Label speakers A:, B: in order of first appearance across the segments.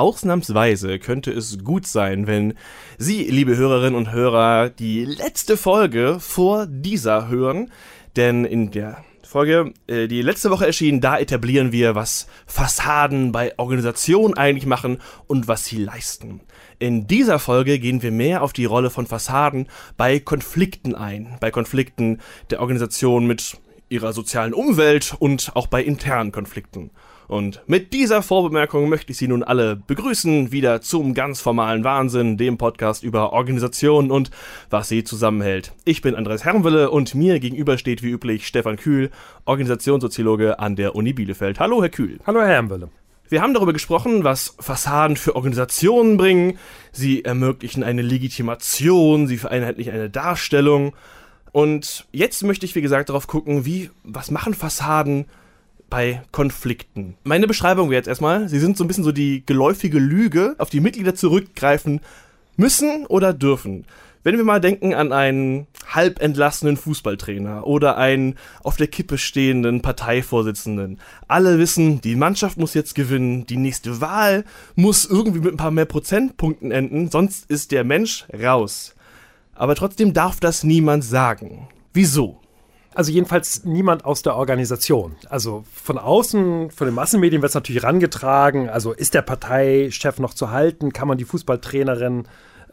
A: ausnahmsweise könnte es gut sein, wenn Sie, liebe Hörerinnen und Hörer, die letzte Folge vor dieser hören. Denn in der Folge, äh, die letzte Woche erschienen, da etablieren wir, was Fassaden bei Organisationen eigentlich machen und was sie leisten. In dieser Folge gehen wir mehr auf die Rolle von Fassaden bei Konflikten ein, bei Konflikten der Organisation mit ihrer sozialen Umwelt und auch bei internen Konflikten. Und mit dieser Vorbemerkung möchte ich Sie nun alle begrüßen, wieder zum ganz formalen Wahnsinn, dem Podcast über Organisationen und was sie zusammenhält. Ich bin Andreas Herrenwille und mir gegenüber steht wie üblich Stefan Kühl, Organisationssoziologe an der Uni Bielefeld. Hallo, Herr Kühl.
B: Hallo, Herr Herrenwille.
A: Wir haben darüber gesprochen, was Fassaden für Organisationen bringen. Sie ermöglichen eine Legitimation, sie vereinheitlichen eine Darstellung. Und jetzt möchte ich, wie gesagt, darauf gucken, wie, was machen Fassaden bei Konflikten. Meine Beschreibung wäre jetzt erstmal, sie sind so ein bisschen so die geläufige Lüge, auf die Mitglieder zurückgreifen müssen oder dürfen. Wenn wir mal denken an einen halb entlassenen Fußballtrainer oder einen auf der Kippe stehenden Parteivorsitzenden. Alle wissen, die Mannschaft muss jetzt gewinnen, die nächste Wahl muss irgendwie mit ein paar mehr Prozentpunkten enden, sonst ist der Mensch raus. Aber trotzdem darf das niemand sagen. Wieso?
B: Also jedenfalls niemand aus der Organisation. Also von außen, von den Massenmedien wird es natürlich rangetragen. Also ist der Parteichef noch zu halten? Kann man die Fußballtrainerin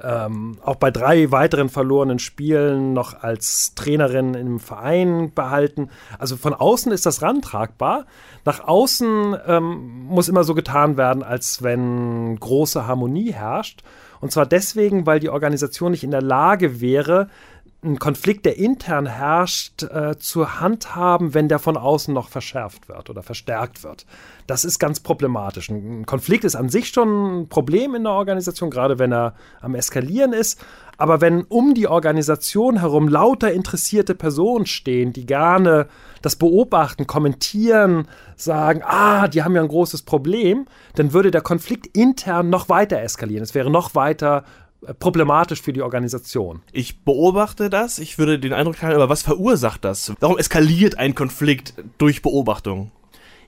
B: ähm, auch bei drei weiteren verlorenen Spielen noch als Trainerin im Verein behalten? Also von außen ist das rantragbar. Nach außen ähm, muss immer so getan werden, als wenn große Harmonie herrscht. Und zwar deswegen, weil die Organisation nicht in der Lage wäre, einen Konflikt, der intern herrscht, äh, zu handhaben, wenn der von außen noch verschärft wird oder verstärkt wird. Das ist ganz problematisch. Ein Konflikt ist an sich schon ein Problem in der Organisation, gerade wenn er am Eskalieren ist. Aber wenn um die Organisation herum lauter interessierte Personen stehen, die gerne das beobachten, kommentieren, sagen, ah, die haben ja ein großes Problem, dann würde der Konflikt intern noch weiter eskalieren. Es wäre noch weiter problematisch für die Organisation.
A: Ich beobachte das, ich würde den Eindruck haben, aber was verursacht das? Warum eskaliert ein Konflikt durch Beobachtung?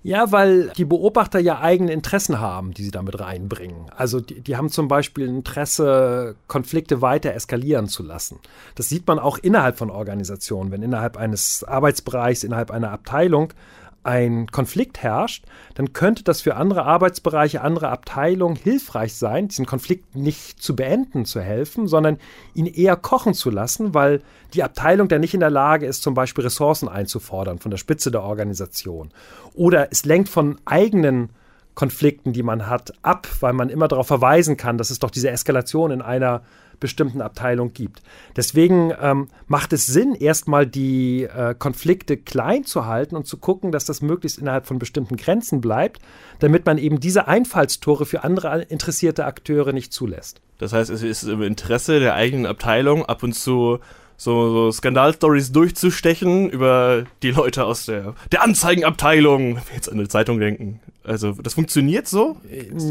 B: Ja, weil die Beobachter ja eigene Interessen haben, die sie damit reinbringen. Also die, die, haben zum Beispiel Interesse, Konflikte weiter eskalieren zu lassen. Das sieht man auch innerhalb von Organisationen. Wenn innerhalb eines Arbeitsbereichs, innerhalb einer Abteilung ein Konflikt herrscht, dann könnte das für andere Arbeitsbereiche, andere Abteilungen hilfreich sein, diesen Konflikt nicht zu beenden, zu helfen, sondern ihn eher kochen zu lassen, weil die Abteilung dann nicht in der Lage ist, zum Beispiel Ressourcen einzufordern von der Spitze der Organisation. Oder es lenkt von eigenen Konflikten, die man hat, ab, weil man immer darauf verweisen kann, dass es doch diese Eskalation in einer bestimmten Abteilung gibt. Deswegen ähm, macht es Sinn, erstmal die äh, Konflikte klein zu halten und zu gucken, dass das möglichst innerhalb von bestimmten Grenzen bleibt, damit man eben diese Einfallstore für andere interessierte Akteure nicht zulässt.
A: Das heißt, es ist im Interesse der eigenen Abteilung ab und zu so, so Skandalstories durchzustechen über die Leute aus der, der Anzeigenabteilung, jetzt an eine Zeitung denken. Also, das funktioniert so?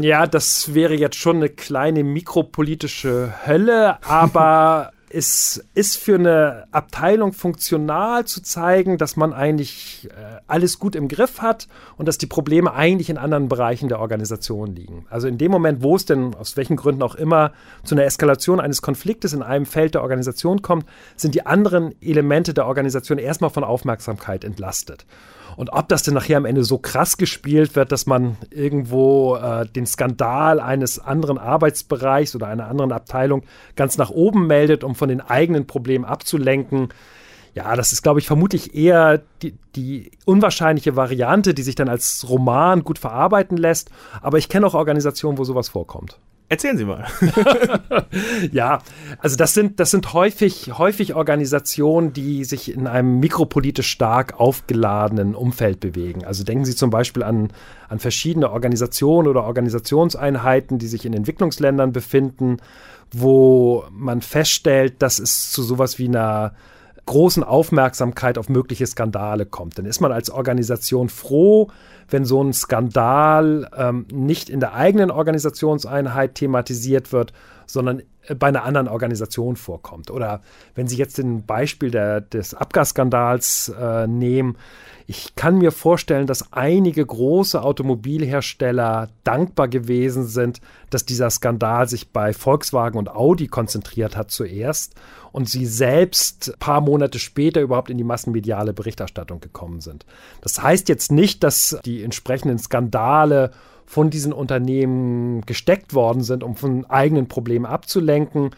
B: Ja, das wäre jetzt schon eine kleine mikropolitische Hölle, aber es ist für eine Abteilung funktional zu zeigen, dass man eigentlich äh, alles gut im Griff hat und dass die Probleme eigentlich in anderen Bereichen der Organisation liegen. Also in dem Moment, wo es denn aus welchen Gründen auch immer zu einer Eskalation eines Konfliktes in einem Feld der Organisation kommt, sind die anderen Elemente der Organisation erstmal von Aufmerksamkeit entlastet. Und ob das denn nachher am Ende so krass gespielt wird, dass man irgendwo äh, den Skandal eines anderen Arbeitsbereichs oder einer anderen Abteilung ganz nach oben meldet, um von den eigenen Problemen abzulenken, ja, das ist, glaube ich, vermutlich eher die, die, unwahrscheinliche Variante, die sich dann als Roman gut verarbeiten lässt. Aber ich kenne auch Organisationen, wo sowas vorkommt.
A: Erzählen Sie mal.
B: ja, also das sind, das sind häufig, häufig Organisationen, die sich in einem mikropolitisch stark aufgeladenen Umfeld bewegen. Also denken Sie zum Beispiel an, an verschiedene Organisationen oder Organisationseinheiten, die sich in Entwicklungsländern befinden, wo man feststellt, dass es zu sowas wie einer großen Aufmerksamkeit auf mögliche Skandale kommt. Dann ist man als Organisation froh, wenn so ein Skandal ähm, nicht in der eigenen Organisationseinheit thematisiert wird, sondern bei einer anderen Organisation vorkommt. Oder wenn Sie jetzt ein Beispiel der, des Abgasskandals äh, nehmen, ich kann mir vorstellen, dass einige große Automobilhersteller dankbar gewesen sind, dass dieser Skandal sich bei Volkswagen und Audi konzentriert hat zuerst und sie selbst ein paar Monate später überhaupt in die massenmediale Berichterstattung gekommen sind. Das heißt jetzt nicht, dass die entsprechenden Skandale von diesen Unternehmen gesteckt worden sind, um von eigenen Problemen abzulenken.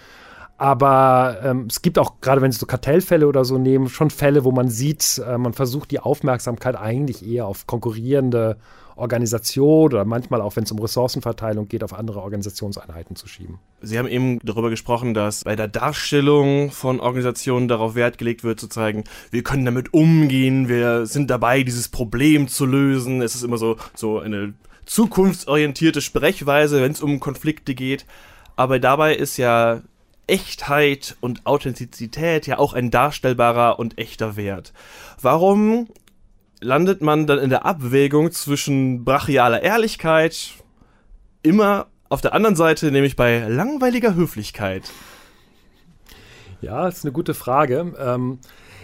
B: Aber ähm, es gibt auch, gerade wenn Sie so Kartellfälle oder so nehmen, schon Fälle, wo man sieht, äh, man versucht die Aufmerksamkeit eigentlich eher auf konkurrierende Organisationen oder manchmal auch, wenn es um Ressourcenverteilung geht, auf andere Organisationseinheiten zu schieben.
A: Sie haben eben darüber gesprochen, dass bei der Darstellung von Organisationen darauf Wert gelegt wird, zu zeigen, wir können damit umgehen, wir sind dabei, dieses Problem zu lösen. Es ist immer so, so eine zukunftsorientierte Sprechweise, wenn es um Konflikte geht. Aber dabei ist ja Echtheit und Authentizität ja auch ein darstellbarer und echter Wert. Warum landet man dann in der Abwägung zwischen brachialer Ehrlichkeit immer auf der anderen Seite, nämlich bei langweiliger Höflichkeit?
B: Ja, das ist eine gute Frage. Ähm,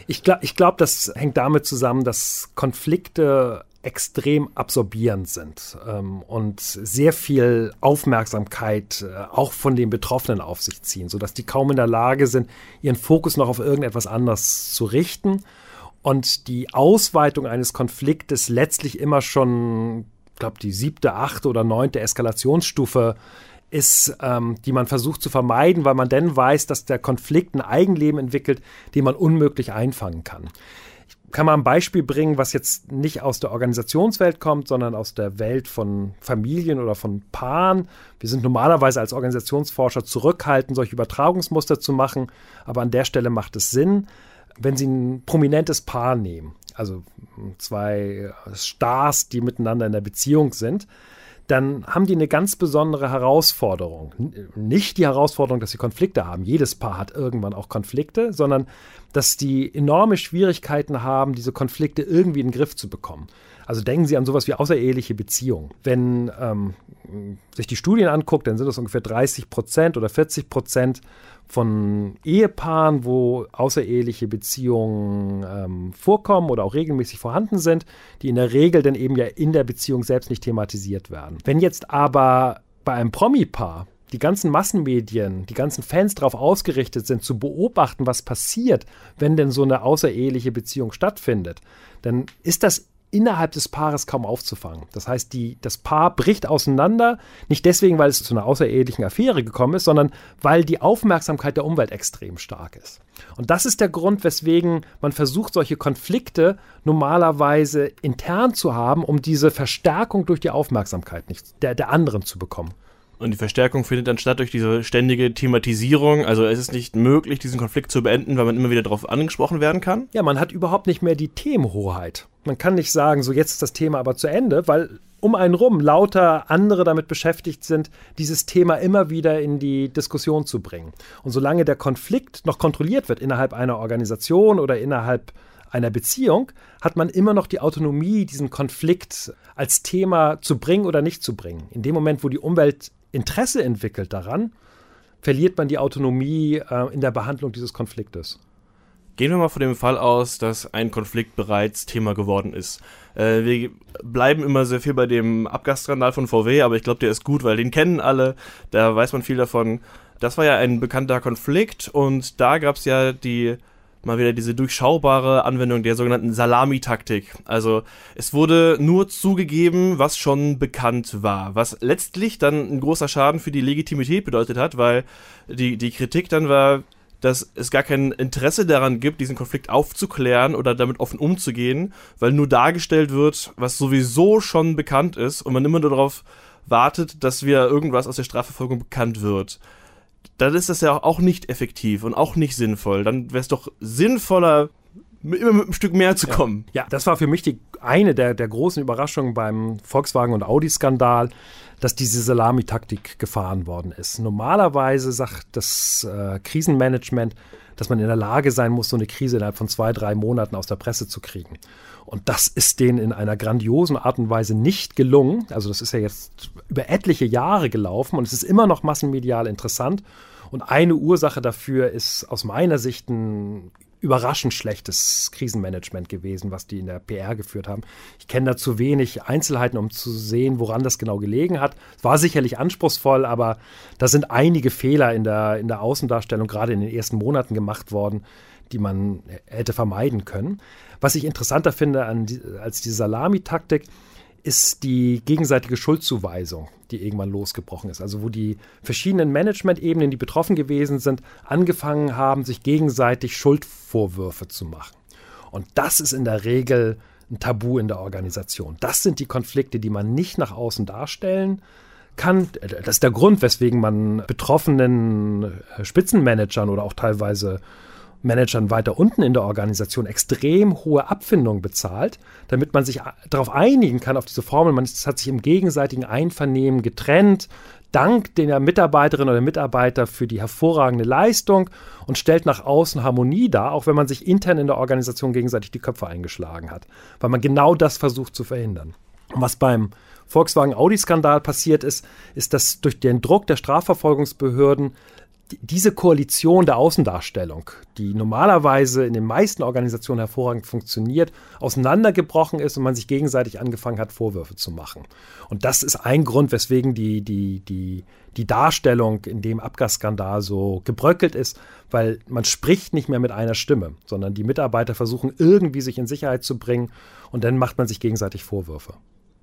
B: ich glaube, ich glaub, das hängt damit zusammen, dass Konflikte extrem absorbierend sind ähm, und sehr viel Aufmerksamkeit äh, auch von den Betroffenen auf sich ziehen, sodass die kaum in der Lage sind, ihren Fokus noch auf irgendetwas anderes zu richten. Und die Ausweitung eines Konfliktes letztlich immer schon, ich glaube, die siebte, achte oder neunte Eskalationsstufe ist, ähm, die man versucht zu vermeiden, weil man dann weiß, dass der Konflikt ein Eigenleben entwickelt, den man unmöglich einfangen kann kann man ein Beispiel bringen, was jetzt nicht aus der Organisationswelt kommt, sondern aus der Welt von Familien oder von Paaren. Wir sind normalerweise als Organisationsforscher zurückhaltend, solche Übertragungsmuster zu machen, aber an der Stelle macht es Sinn, wenn Sie ein prominentes Paar nehmen, also zwei Stars, die miteinander in der Beziehung sind, dann haben die eine ganz besondere Herausforderung. Nicht die Herausforderung, dass sie Konflikte haben. Jedes Paar hat irgendwann auch Konflikte, sondern dass die enorme Schwierigkeiten haben, diese Konflikte irgendwie in den Griff zu bekommen. Also denken Sie an sowas wie außereheliche Beziehungen. Wenn ähm, sich die Studien anguckt, dann sind das ungefähr 30 Prozent oder 40 Prozent von Ehepaaren, wo außereheliche Beziehungen ähm, vorkommen oder auch regelmäßig vorhanden sind, die in der Regel dann eben ja in der Beziehung selbst nicht thematisiert werden. Wenn jetzt aber bei einem Promi-Paar die ganzen Massenmedien, die ganzen Fans darauf ausgerichtet sind, zu beobachten, was passiert, wenn denn so eine außereheliche Beziehung stattfindet, dann ist das innerhalb des Paares kaum aufzufangen. Das heißt, die, das Paar bricht auseinander, nicht deswegen, weil es zu einer außerehelichen Affäre gekommen ist, sondern weil die Aufmerksamkeit der Umwelt extrem stark ist. Und das ist der Grund, weswegen man versucht, solche Konflikte normalerweise intern zu haben, um diese Verstärkung durch die Aufmerksamkeit nicht, der, der anderen zu bekommen.
A: Und die Verstärkung findet dann statt durch diese ständige Thematisierung. Also es ist nicht möglich, diesen Konflikt zu beenden, weil man immer wieder darauf angesprochen werden kann.
B: Ja, man hat überhaupt nicht mehr die Themenhoheit. Man kann nicht sagen, so jetzt ist das Thema aber zu Ende, weil um einen rum lauter andere damit beschäftigt sind, dieses Thema immer wieder in die Diskussion zu bringen. Und solange der Konflikt noch kontrolliert wird innerhalb einer Organisation oder innerhalb einer Beziehung, hat man immer noch die Autonomie, diesen Konflikt als Thema zu bringen oder nicht zu bringen. In dem Moment, wo die Umwelt Interesse entwickelt daran, verliert man die Autonomie äh, in der Behandlung dieses Konfliktes.
A: Gehen wir mal von dem Fall aus, dass ein Konflikt bereits Thema geworden ist. Äh, wir bleiben immer sehr viel bei dem Abgasskandal von VW, aber ich glaube, der ist gut, weil den kennen alle, da weiß man viel davon. Das war ja ein bekannter Konflikt und da gab es ja die mal wieder diese durchschaubare Anwendung der sogenannten Salamitaktik. Also es wurde nur zugegeben, was schon bekannt war, was letztlich dann ein großer Schaden für die Legitimität bedeutet hat, weil die, die Kritik dann war, dass es gar kein Interesse daran gibt, diesen Konflikt aufzuklären oder damit offen umzugehen, weil nur dargestellt wird, was sowieso schon bekannt ist und man immer nur darauf wartet, dass wieder irgendwas aus der Strafverfolgung bekannt wird dann ist das ja auch nicht effektiv und auch nicht sinnvoll. Dann wäre es doch sinnvoller, immer mit einem Stück mehr zu kommen.
B: Ja, ja das war für mich die, eine der, der großen Überraschungen beim Volkswagen- und Audi-Skandal, dass diese Salamitaktik gefahren worden ist. Normalerweise sagt das äh, Krisenmanagement, dass man in der Lage sein muss, so eine Krise innerhalb von zwei, drei Monaten aus der Presse zu kriegen. Und das ist denen in einer grandiosen Art und Weise nicht gelungen. Also das ist ja jetzt über etliche Jahre gelaufen und es ist immer noch massenmedial interessant. Und eine Ursache dafür ist aus meiner Sicht ein überraschend schlechtes Krisenmanagement gewesen, was die in der PR geführt haben. Ich kenne da zu wenig Einzelheiten, um zu sehen, woran das genau gelegen hat. Es war sicherlich anspruchsvoll, aber da sind einige Fehler in der, in der Außendarstellung gerade in den ersten Monaten gemacht worden, die man hätte vermeiden können. Was ich interessanter finde an als die Salamitaktik, ist die gegenseitige Schuldzuweisung, die irgendwann losgebrochen ist. Also wo die verschiedenen Management-Ebenen, die betroffen gewesen sind, angefangen haben, sich gegenseitig Schuldvorwürfe zu machen. Und das ist in der Regel ein Tabu in der Organisation. Das sind die Konflikte, die man nicht nach außen darstellen kann. Das ist der Grund, weswegen man betroffenen Spitzenmanagern oder auch teilweise Managern weiter unten in der Organisation extrem hohe Abfindungen bezahlt, damit man sich darauf einigen kann, auf diese Formel. Man hat sich im gegenseitigen Einvernehmen getrennt, dank der Mitarbeiterin oder Mitarbeiter für die hervorragende Leistung und stellt nach außen Harmonie dar, auch wenn man sich intern in der Organisation gegenseitig die Köpfe eingeschlagen hat, weil man genau das versucht zu verhindern. Und was beim Volkswagen-Audi-Skandal passiert ist, ist, dass durch den Druck der Strafverfolgungsbehörden diese Koalition der Außendarstellung, die normalerweise in den meisten Organisationen hervorragend funktioniert, auseinandergebrochen ist und man sich gegenseitig angefangen hat, Vorwürfe zu machen. Und das ist ein Grund, weswegen die, die, die, die Darstellung in dem Abgasskandal so gebröckelt ist, weil man spricht nicht mehr mit einer Stimme, sondern die Mitarbeiter versuchen irgendwie sich in Sicherheit zu bringen und dann macht man sich gegenseitig Vorwürfe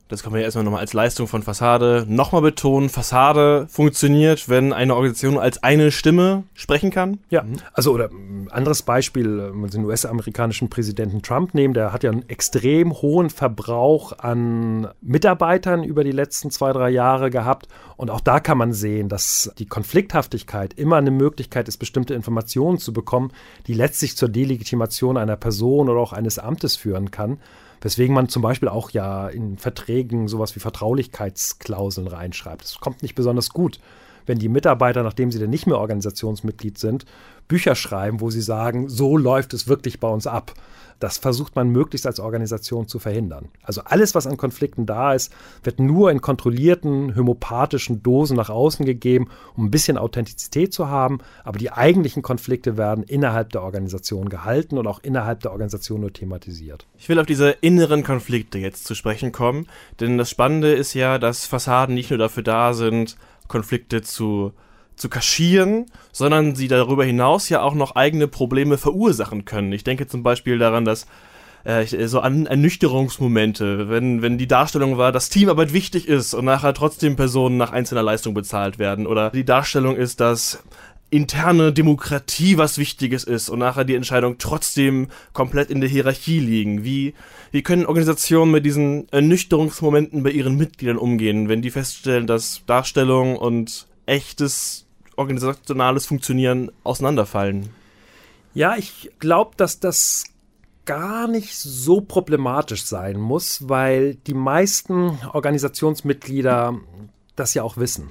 A: das können wir ja erstmal nochmal als Leistung von Fassade nochmal betonen. Fassade funktioniert, wenn eine Organisation als eine Stimme sprechen kann.
B: Ja, also oder ein anderes Beispiel, wenn wir den US-amerikanischen Präsidenten Trump nehmen, der hat ja einen extrem hohen Verbrauch an Mitarbeitern über die letzten zwei, drei Jahre gehabt. Und auch da kann man sehen, dass die Konflikthaftigkeit immer eine Möglichkeit ist, bestimmte Informationen zu bekommen, die letztlich zur Delegitimation einer Person oder auch eines Amtes führen kann. Weswegen man zum Beispiel auch ja in Verträgen sowas wie Vertraulichkeitsklauseln reinschreibt. Es kommt nicht besonders gut, wenn die Mitarbeiter, nachdem sie dann nicht mehr Organisationsmitglied sind, Bücher schreiben, wo sie sagen, so läuft es wirklich bei uns ab. Das versucht man möglichst als Organisation zu verhindern. Also alles, was an Konflikten da ist, wird nur in kontrollierten, homöopathischen Dosen nach außen gegeben, um ein bisschen Authentizität zu haben. Aber die eigentlichen Konflikte werden innerhalb der Organisation gehalten und auch innerhalb der Organisation nur thematisiert.
A: Ich will auf diese inneren Konflikte jetzt zu sprechen kommen, denn das Spannende ist ja, dass Fassaden nicht nur dafür da sind, Konflikte zu zu kaschieren, sondern sie darüber hinaus ja auch noch eigene Probleme verursachen können. Ich denke zum Beispiel daran, dass äh, so an Ernüchterungsmomente, wenn, wenn die Darstellung war, dass Teamarbeit wichtig ist und nachher trotzdem Personen nach einzelner Leistung bezahlt werden. Oder die Darstellung ist, dass interne Demokratie was Wichtiges ist und nachher die Entscheidung trotzdem komplett in der Hierarchie liegen. Wie, wie können Organisationen mit diesen Ernüchterungsmomenten bei ihren Mitgliedern umgehen, wenn die feststellen, dass Darstellung und echtes organisationales Funktionieren auseinanderfallen.
B: Ja, ich glaube, dass das gar nicht so problematisch sein muss, weil die meisten Organisationsmitglieder das ja auch wissen.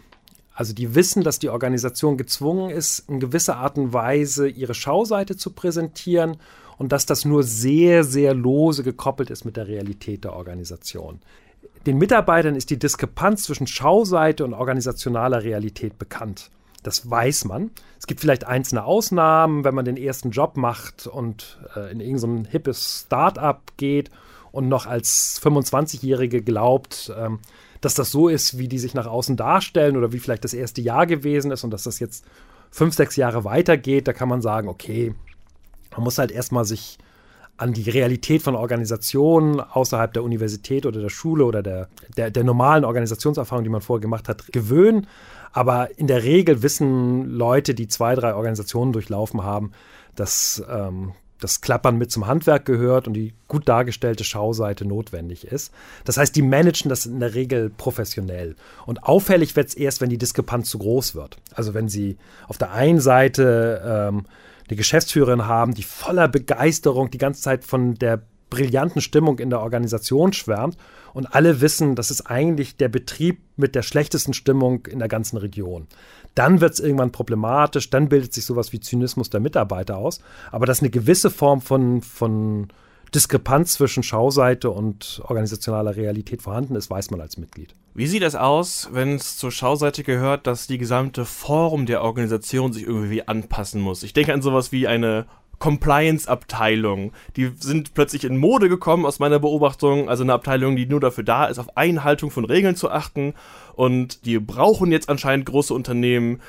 B: Also die wissen, dass die Organisation gezwungen ist, in gewisser Art und Weise ihre Schauseite zu präsentieren und dass das nur sehr, sehr lose gekoppelt ist mit der Realität der Organisation. Den Mitarbeitern ist die Diskrepanz zwischen Schauseite und organisationaler Realität bekannt. Das weiß man. Es gibt vielleicht einzelne Ausnahmen, wenn man den ersten Job macht und äh, in irgendein hippes Start-up geht und noch als 25-Jährige glaubt, ähm, dass das so ist, wie die sich nach außen darstellen oder wie vielleicht das erste Jahr gewesen ist und dass das jetzt fünf, sechs Jahre weitergeht. Da kann man sagen, okay, man muss halt erstmal sich an die Realität von Organisationen außerhalb der Universität oder der Schule oder der, der, der normalen Organisationserfahrung, die man vorher gemacht hat, gewöhnen. Aber in der Regel wissen Leute, die zwei, drei Organisationen durchlaufen haben, dass ähm, das Klappern mit zum Handwerk gehört und die gut dargestellte Schauseite notwendig ist. Das heißt, die managen das in der Regel professionell. Und auffällig wird es erst, wenn die Diskrepanz zu groß wird. Also wenn sie auf der einen Seite ähm, eine Geschäftsführerin haben, die voller Begeisterung die ganze Zeit von der brillanten Stimmung in der Organisation schwärmt und alle wissen, das ist eigentlich der Betrieb mit der schlechtesten Stimmung in der ganzen Region. Dann wird es irgendwann problematisch, dann bildet sich sowas wie Zynismus der Mitarbeiter aus, aber dass eine gewisse Form von, von Diskrepanz zwischen Schauseite und organisationaler Realität vorhanden ist, weiß man als Mitglied.
A: Wie sieht das aus, wenn es zur Schauseite gehört, dass die gesamte Form der Organisation sich irgendwie anpassen muss? Ich denke an sowas wie eine Compliance-Abteilung. Die sind plötzlich in Mode gekommen aus meiner Beobachtung. Also eine Abteilung, die nur dafür da ist, auf Einhaltung von Regeln zu achten. Und die brauchen jetzt anscheinend große Unternehmen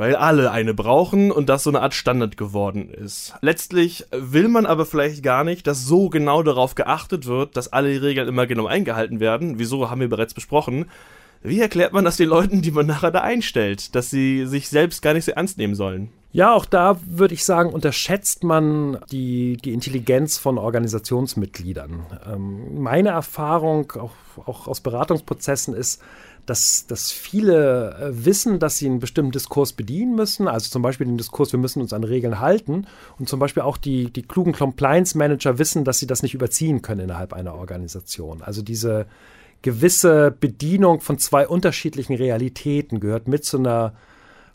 A: weil alle eine brauchen und das so eine Art Standard geworden ist. Letztlich will man aber vielleicht gar nicht, dass so genau darauf geachtet wird, dass alle Regeln immer genau eingehalten werden. Wieso haben wir bereits besprochen. Wie erklärt man das den Leuten, die man nachher da einstellt, dass sie sich selbst gar nicht so ernst nehmen sollen?
B: Ja, auch da würde ich sagen, unterschätzt man die, die Intelligenz von Organisationsmitgliedern. Ähm, meine Erfahrung, auch, auch aus Beratungsprozessen, ist, dass, dass viele äh, wissen, dass sie einen bestimmten Diskurs bedienen müssen. Also zum Beispiel den Diskurs, wir müssen uns an Regeln halten. Und zum Beispiel auch die, die klugen Compliance-Manager wissen, dass sie das nicht überziehen können innerhalb einer Organisation. Also diese gewisse Bedienung von zwei unterschiedlichen Realitäten gehört mit zu einer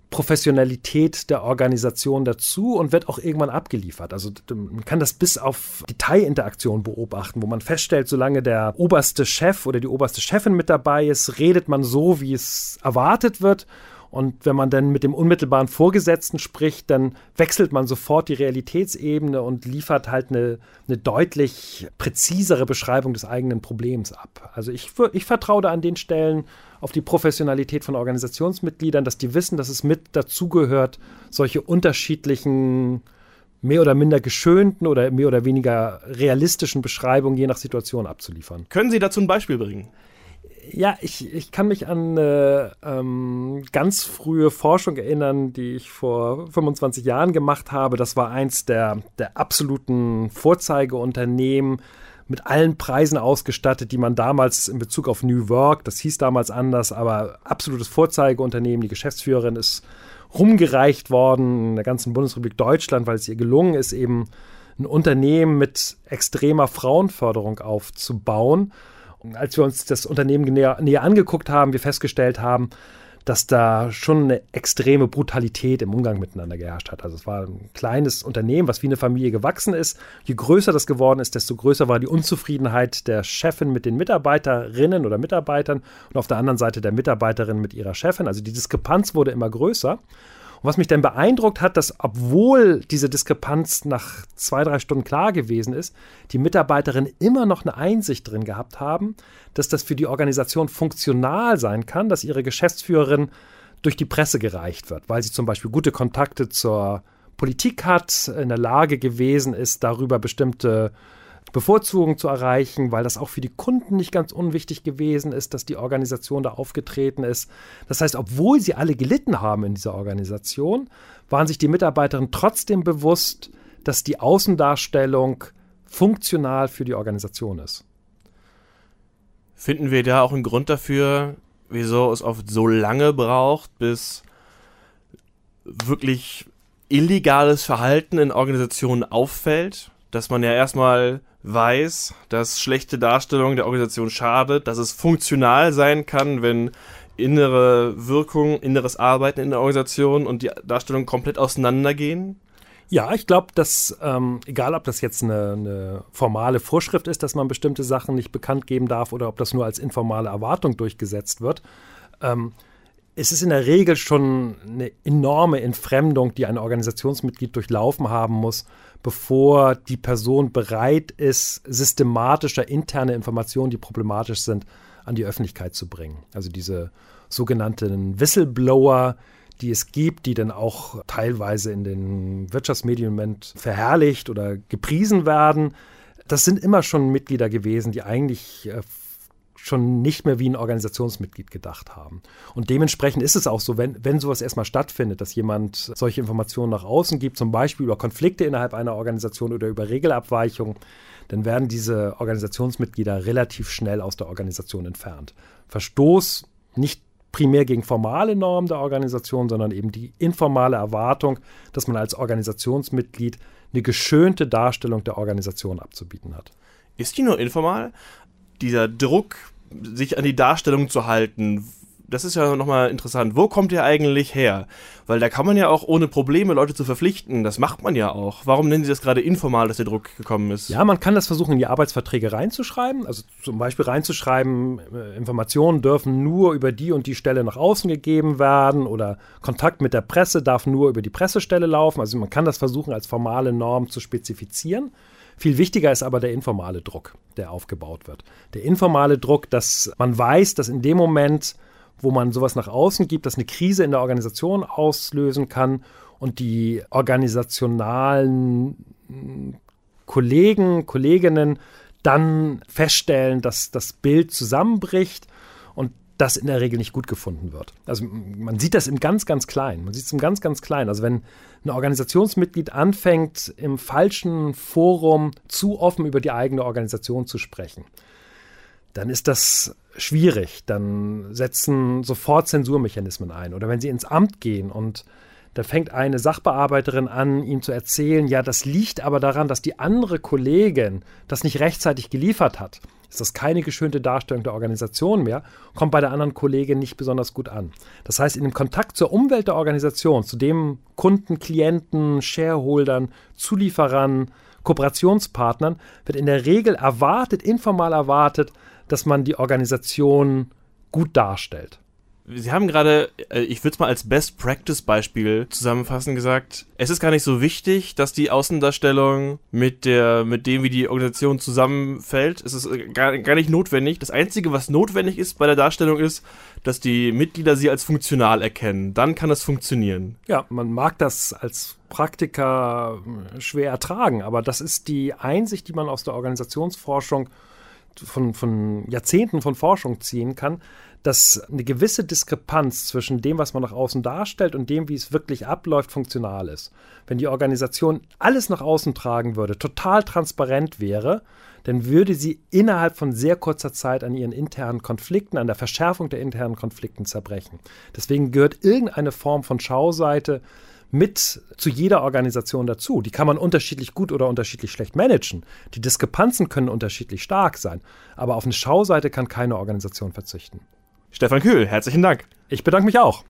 B: Professionalität der Organisation dazu und wird auch irgendwann abgeliefert. Also man kann das bis auf Detailinteraktion beobachten, wo man feststellt, solange der oberste Chef oder die oberste Chefin mit dabei ist, redet man so, wie es erwartet wird und wenn man dann mit dem unmittelbaren Vorgesetzten spricht, dann wechselt man sofort die Realitätsebene und liefert halt eine, eine deutlich präzisere Beschreibung des eigenen Problems ab. Also ich, ich vertraue da an den Stellen auf die Professionalität von Organisationsmitgliedern, dass die wissen, dass es mit dazugehört, solche unterschiedlichen mehr oder minder geschönten oder mehr oder weniger realistischen Beschreibungen je nach Situation abzuliefern.
A: Können Sie dazu ein Beispiel bringen?
B: Ja, ich, ich kann mich an äh, ähm, ganz frühe Forschung erinnern, die ich vor 25 Jahren gemacht habe. Das war eins der, der absoluten Vorzeigeunternehmen mit allen Preisen ausgestattet, die man damals in Bezug auf New Work, das hieß damals anders, aber absolutes Vorzeigeunternehmen. Die Geschäftsführerin ist rumgereicht worden in der ganzen Bundesrepublik Deutschland, weil es ihr gelungen ist, eben ein Unternehmen mit extremer Frauenförderung aufzubauen als wir uns das Unternehmen näher, näher angeguckt haben, wir festgestellt haben, dass da schon eine extreme Brutalität im Umgang miteinander geherrscht hat. Also es war ein kleines Unternehmen, was wie eine Familie gewachsen ist. Je größer das geworden ist, desto größer war die Unzufriedenheit der Chefin mit den Mitarbeiterinnen oder Mitarbeitern und auf der anderen Seite der Mitarbeiterin mit ihrer Chefin. Also die Diskrepanz wurde immer größer. Und was mich dann beeindruckt hat, dass obwohl diese Diskrepanz nach zwei, drei Stunden klar gewesen ist, die Mitarbeiterinnen immer noch eine Einsicht drin gehabt haben, dass das für die Organisation funktional sein kann, dass ihre Geschäftsführerin durch die Presse gereicht wird, weil sie zum Beispiel gute Kontakte zur Politik hat, in der Lage gewesen ist, darüber bestimmte Bevorzugung zu erreichen, weil das auch für die Kunden nicht ganz unwichtig gewesen ist, dass die Organisation da aufgetreten ist. Das heißt, obwohl sie alle gelitten haben in dieser Organisation, waren sich die Mitarbeiterinnen trotzdem bewusst, dass die Außendarstellung funktional für die Organisation ist.
A: Finden wir da auch einen Grund dafür, wieso es oft so lange braucht, bis wirklich illegales Verhalten in Organisationen auffällt? Dass man ja erstmal weiß, dass schlechte Darstellung der Organisation schadet, dass es funktional sein kann, wenn innere Wirkung, inneres Arbeiten in der Organisation und die Darstellung komplett auseinandergehen?
B: Ja, ich glaube, dass, ähm, egal ob das jetzt eine, eine, formale Vorschrift ist, dass man bestimmte Sachen nicht bekannt geben darf oder ob das nur als informale Erwartung durchgesetzt wird, ähm, es ist in der Regel schon eine enorme Entfremdung, die ein Organisationsmitglied durchlaufen haben muss, bevor die Person bereit ist, systematischer interne Informationen, die problematisch sind, an die Öffentlichkeit zu bringen. Also diese sogenannten Whistleblower, die es gibt, die dann auch teilweise in den Wirtschaftsmedien verherrlicht oder gepriesen werden. Das sind immer schon Mitglieder gewesen, die eigentlich äh, schon nicht mehr wie ein Organisationsmitglied gedacht haben. Und dementsprechend ist es auch so, wenn, wenn sowas erstmal stattfindet, dass jemand solche Informationen nach außen gibt, zum Beispiel über Konflikte innerhalb einer Organisation oder über Regelabweichungen, dann werden diese Organisationsmitglieder relativ schnell aus der Organisation entfernt. Verstoß nicht primär gegen formale Normen der Organisation, sondern eben die informale Erwartung, dass man als Organisationsmitglied eine geschönte Darstellung der Organisation abzubieten hat.
A: Ist die nur informal? Dieser Druck sich an die Darstellung zu halten, das ist ja nochmal interessant. Wo kommt der eigentlich her? Weil da kann man ja auch ohne Probleme Leute zu verpflichten. Das macht man ja auch. Warum nennen Sie das gerade informal, dass der Druck gekommen ist?
B: Ja, man kann das versuchen, in die Arbeitsverträge reinzuschreiben. Also zum Beispiel reinzuschreiben, äh, Informationen dürfen nur über die und die Stelle nach außen gegeben werden oder Kontakt mit der Presse darf nur über die Pressestelle laufen. Also man kann das versuchen, als formale Norm zu spezifizieren. Viel wichtiger ist aber der informale Druck, der aufgebaut wird. Der informale Druck, dass man weiß, dass in dem Moment, wo man sowas nach außen gibt, das eine Krise in der Organisation auslösen kann und die organisationalen hm, Kollegen, Kolleginnen dann feststellen, dass das Bild zusammenbricht das in der Regel nicht gut gefunden wird. Also man sieht das im ganz, ganz Kleinen. Man sieht es im ganz, ganz Kleinen. Also wenn ein Organisationsmitglied anfängt, im falschen Forum zu offen über die eigene Organisation zu sprechen, dann ist das schwierig. Dann setzen sofort Zensurmechanismen ein. Oder wenn sie ins Amt gehen und da fängt eine Sachbearbeiterin an, ihm zu erzählen, ja, das liegt aber daran, dass die andere Kollegin das nicht rechtzeitig geliefert hat. Ist das keine geschönte Darstellung der Organisation mehr, kommt bei der anderen Kollegin nicht besonders gut an. Das heißt, in dem Kontakt zur Umwelt der Organisation, zu dem Kunden, Klienten, Shareholdern, Zulieferern, Kooperationspartnern, wird in der Regel erwartet, informal erwartet, dass man die Organisation gut darstellt.
A: Sie haben gerade, äh, ich würde es mal als Best Practice Beispiel zusammenfassen gesagt, es ist gar nicht so wichtig, dass die Außendarstellung mit der, mit dem, wie die Organisation zusammenfällt, es ist äh, gar, gar nicht notwendig. Das Einzige, was notwendig ist bei der Darstellung ist, dass die Mitglieder sie als funktional erkennen. Dann kann das funktionieren.
B: Ja, man mag das als Praktiker äh, schwer ertragen, aber das ist die Einsicht, die man aus der Organisationsforschung von, von Jahrzehnten von Forschung ziehen kann, dass eine gewisse Diskrepanz zwischen dem, was man nach außen darstellt und dem, wie es wirklich abläuft, funktional ist. Wenn die Organisation alles nach außen tragen würde, total transparent wäre, dann würde sie innerhalb von sehr kurzer Zeit an ihren internen Konflikten, an der Verschärfung der internen Konflikten zerbrechen. Deswegen gehört irgendeine Form von Schauseite mit zu jeder Organisation dazu. Die kann man unterschiedlich gut oder unterschiedlich schlecht managen. Die Diskrepanzen können unterschiedlich stark sein. Aber auf eine Schauseite kann keine Organisation verzichten.
A: Stefan Kühl, herzlichen Dank.
B: Ich bedanke mich auch.